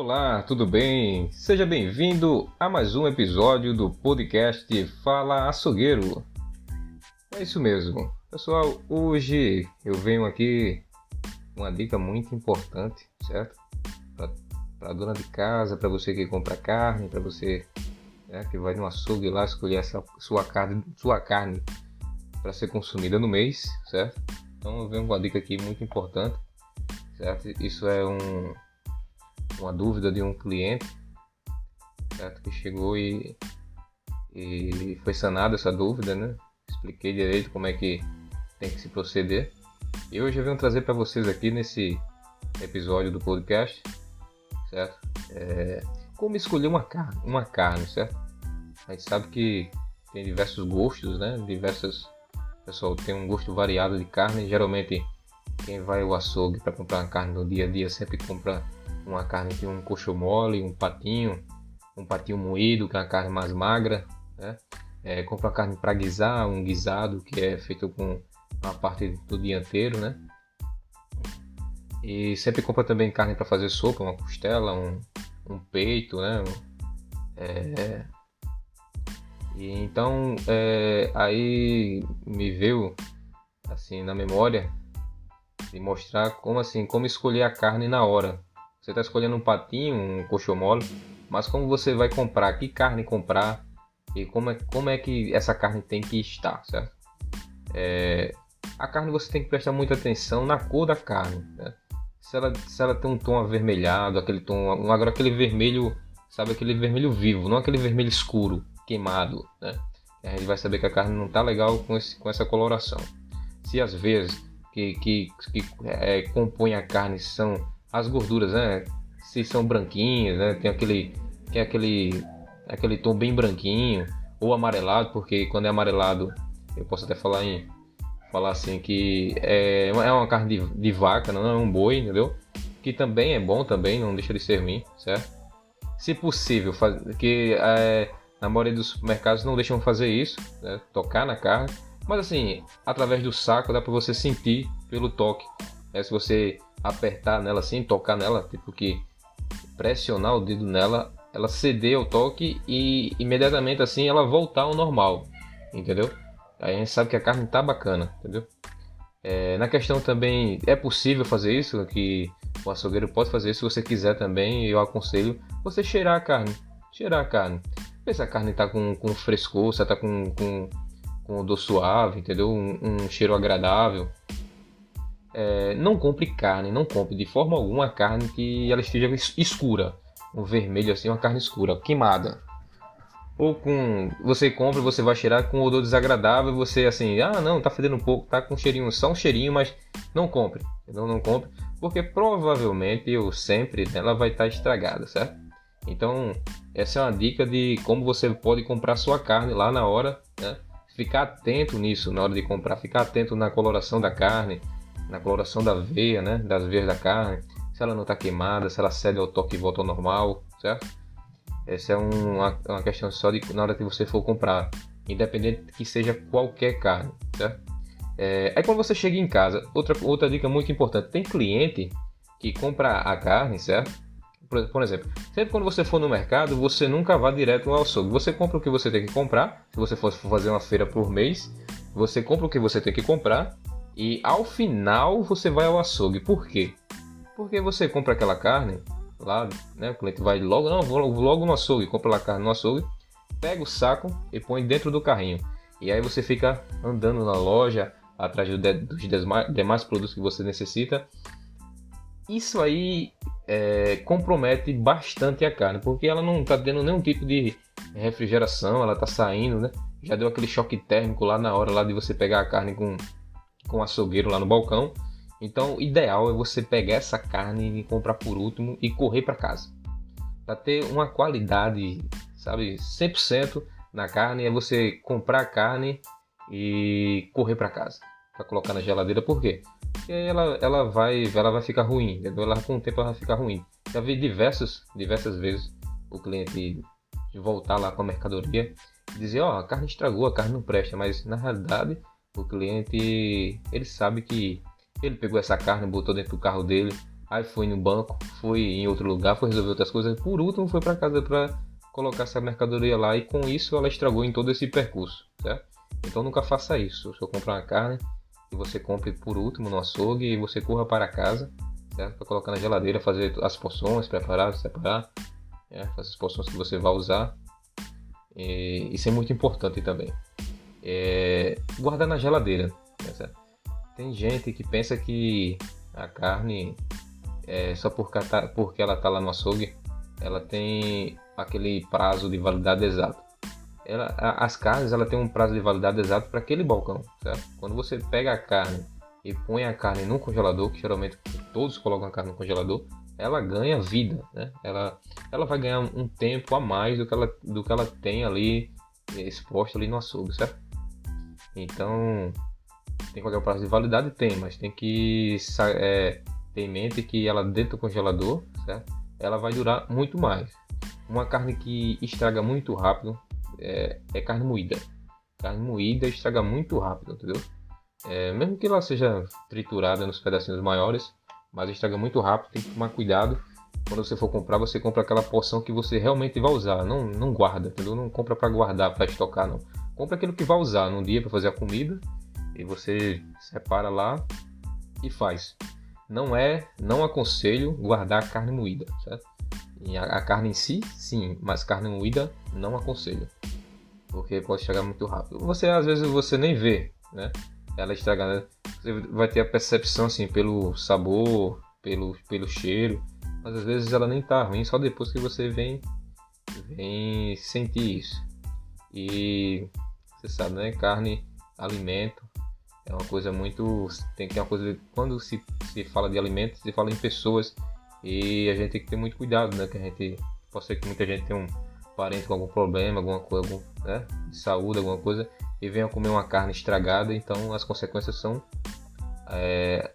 Olá, tudo bem? Seja bem-vindo a mais um episódio do podcast Fala Açougueiro. É isso mesmo. Pessoal, hoje eu venho aqui uma dica muito importante, certo? Para dona de casa, para você que compra carne, para você né, que vai no açougue lá escolher essa sua carne, sua carne para ser consumida no mês, certo? Então eu venho com uma dica aqui muito importante, certo? Isso é um uma dúvida de um cliente certo? que chegou e, e foi sanada essa dúvida, né? Expliquei direito como é que tem que se proceder. E hoje eu venho trazer para vocês aqui nesse episódio do podcast, certo? É, como escolher uma carne, uma carne, certo? A gente sabe que tem diversos gostos, né? Diversas pessoal tem um gosto variado de carne. Geralmente quem vai ao açougue para comprar carne no dia a dia sempre compra uma carne que um coxo mole, um patinho, um patinho moído, que é uma carne mais magra, né? É, compra carne para guisar, um guisado que é feito com a parte do dianteiro, né? E sempre compra também carne para fazer sopa, uma costela, um, um peito, né? É, e então é, aí me veio assim na memória de mostrar como assim como escolher a carne na hora você está escolhendo um patinho, um coxo mole, mas como você vai comprar, que carne comprar e como é, como é que essa carne tem que estar, certo? É, a carne você tem que prestar muita atenção na cor da carne. Né? Se, ela, se ela tem um tom avermelhado, aquele tom, agora aquele vermelho, sabe aquele vermelho vivo, não aquele vermelho escuro, queimado, né? A gente vai saber que a carne não está legal com, esse, com essa coloração. Se às vezes que, que, que é, compõem a carne são as gorduras, né? Se são branquinhas, né? Tem aquele, tem aquele, aquele tom bem branquinho ou amarelado, porque quando é amarelado, eu posso até falar em falar assim que é, é uma carne de, de vaca, não é um boi, entendeu? Que também é bom também, não deixa de ser ruim, certo? Se possível, faz, que é, na maioria dos mercados não deixam fazer isso, né? tocar na carne, mas assim, através do saco dá para você sentir pelo toque. Né? Se você apertar nela assim, tocar nela, tipo que pressionar o dedo nela, ela ceder ao toque e imediatamente assim ela voltar ao normal, entendeu? Aí a gente sabe que a carne tá bacana, entendeu? É, na questão também é possível fazer isso, que o açougueiro pode fazer isso se você quiser também. Eu aconselho você cheirar a carne, cheirar a carne, ver se a carne tá com, com frescor, se ela tá com, com, com odor suave, entendeu? Um, um cheiro agradável é, não compre carne, não compre de forma alguma carne que ela esteja escura, um vermelho assim, uma carne escura, queimada. Ou com você compra, você vai cheirar com odor desagradável, você assim, ah não, tá fedendo um pouco, tá com um cheirinho, só um cheirinho, mas não compre, não não compre, porque provavelmente ou sempre ela vai estar tá estragada, certo? Então essa é uma dica de como você pode comprar sua carne lá na hora, né? Ficar atento nisso na hora de comprar, ficar atento na coloração da carne, na coloração da veia, né, das veias da carne, se ela não está queimada, se ela cede ao toque e volta ao normal, certo? Essa é uma, uma questão só de na hora que você for comprar, independente que seja qualquer carne, certo? É, aí quando você chega em casa, outra, outra dica muito importante, tem cliente que compra a carne, certo? Por, por, exemplo, sempre quando você for no mercado, você nunca vá direto ao açougue. Você compra o que você tem que comprar. Se você for fazer uma feira por mês, você compra o que você tem que comprar e ao final você vai ao açougue. Por quê? Porque você compra aquela carne lá, né? O cliente vai logo, não, vou logo no açougue, compra a carne no açougue, pega o saco e põe dentro do carrinho. E aí você fica andando na loja atrás dos demais produtos que você necessita. Isso aí é, compromete bastante a carne, porque ela não está tendo nenhum tipo de refrigeração, ela está saindo, né? Já deu aquele choque térmico lá na hora lá de você pegar a carne com com açougueiro lá no balcão. Então, o ideal é você pegar essa carne e comprar por último e correr para casa. Para ter uma qualidade, sabe, 100% na carne é você comprar a carne e correr para casa. Para colocar na geladeira, por quê? Porque ela, ela, vai, ela vai ficar ruim, entendeu? Ela, com o tempo ela vai ficar ruim. Já vi diversas, diversas vezes o cliente voltar lá com a mercadoria e dizer: Ó, oh, a carne estragou, a carne não presta, mas na realidade o cliente, ele sabe que ele pegou essa carne, botou dentro do carro dele, aí foi no banco, foi em outro lugar, foi resolver outras coisas, por último foi para casa para colocar essa mercadoria lá e com isso ela estragou em todo esse percurso, certo? Então nunca faça isso. Se eu comprar uma carne e você compre por último no açougue e você corra para casa, certo? Para colocar na geladeira, fazer as porções, preparar, separar, fazer as porções que você vai usar. E isso é muito importante também. É... guardar na geladeira, certo? Tem gente que pensa que a carne é só porque, tá, ela está lá no açougue, ela tem aquele prazo de validade exato. Ela, as carnes ela tem um prazo de validade exato para aquele balcão, certo? Quando você pega a carne e põe a carne no congelador, que geralmente todos colocam a carne no congelador, ela ganha vida, né? Ela, ela vai ganhar um tempo a mais do que ela, do que ela tem ali exposto ali no açougue, certo? Então, tem qualquer prazo de validade? Tem, mas tem que é, ter em mente que ela dentro do congelador, certo? Ela vai durar muito mais. Uma carne que estraga muito rápido é, é carne moída. Carne moída estraga muito rápido, entendeu? É, mesmo que ela seja triturada nos pedacinhos maiores, mas estraga muito rápido, tem que tomar cuidado. Quando você for comprar, você compra aquela porção que você realmente vai usar, não, não guarda, entendeu? Não compra para guardar, para estocar, não. Compra aquilo que vai usar num dia para fazer a comida e você separa lá e faz. Não é, não aconselho guardar carne moída, certo? E a, a carne em si, sim, mas carne moída não aconselho, porque pode estragar muito rápido. Você às vezes você nem vê, né? Ela estragando, você vai ter a percepção assim pelo sabor, pelo pelo cheiro, mas às vezes ela nem tá ruim, só depois que você vem vem sentir isso. E você sabe, né? Carne, alimento, é uma coisa muito. Tem que ter uma coisa. Quando se, se fala de alimentos, se fala em pessoas. E a gente tem que ter muito cuidado, né? Que a gente. Pode ser que muita gente tenha um parente com algum problema, alguma coisa, algum, né? De saúde, alguma coisa, e venha comer uma carne estragada, então as consequências são é,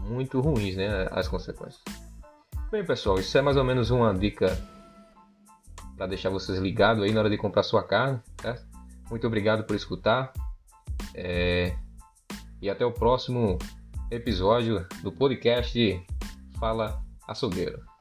muito ruins, né? As consequências. Bem, pessoal, isso é mais ou menos uma dica para deixar vocês ligados aí na hora de comprar sua carne, certo? Muito obrigado por escutar. É, e até o próximo episódio do podcast Fala Açougueiro.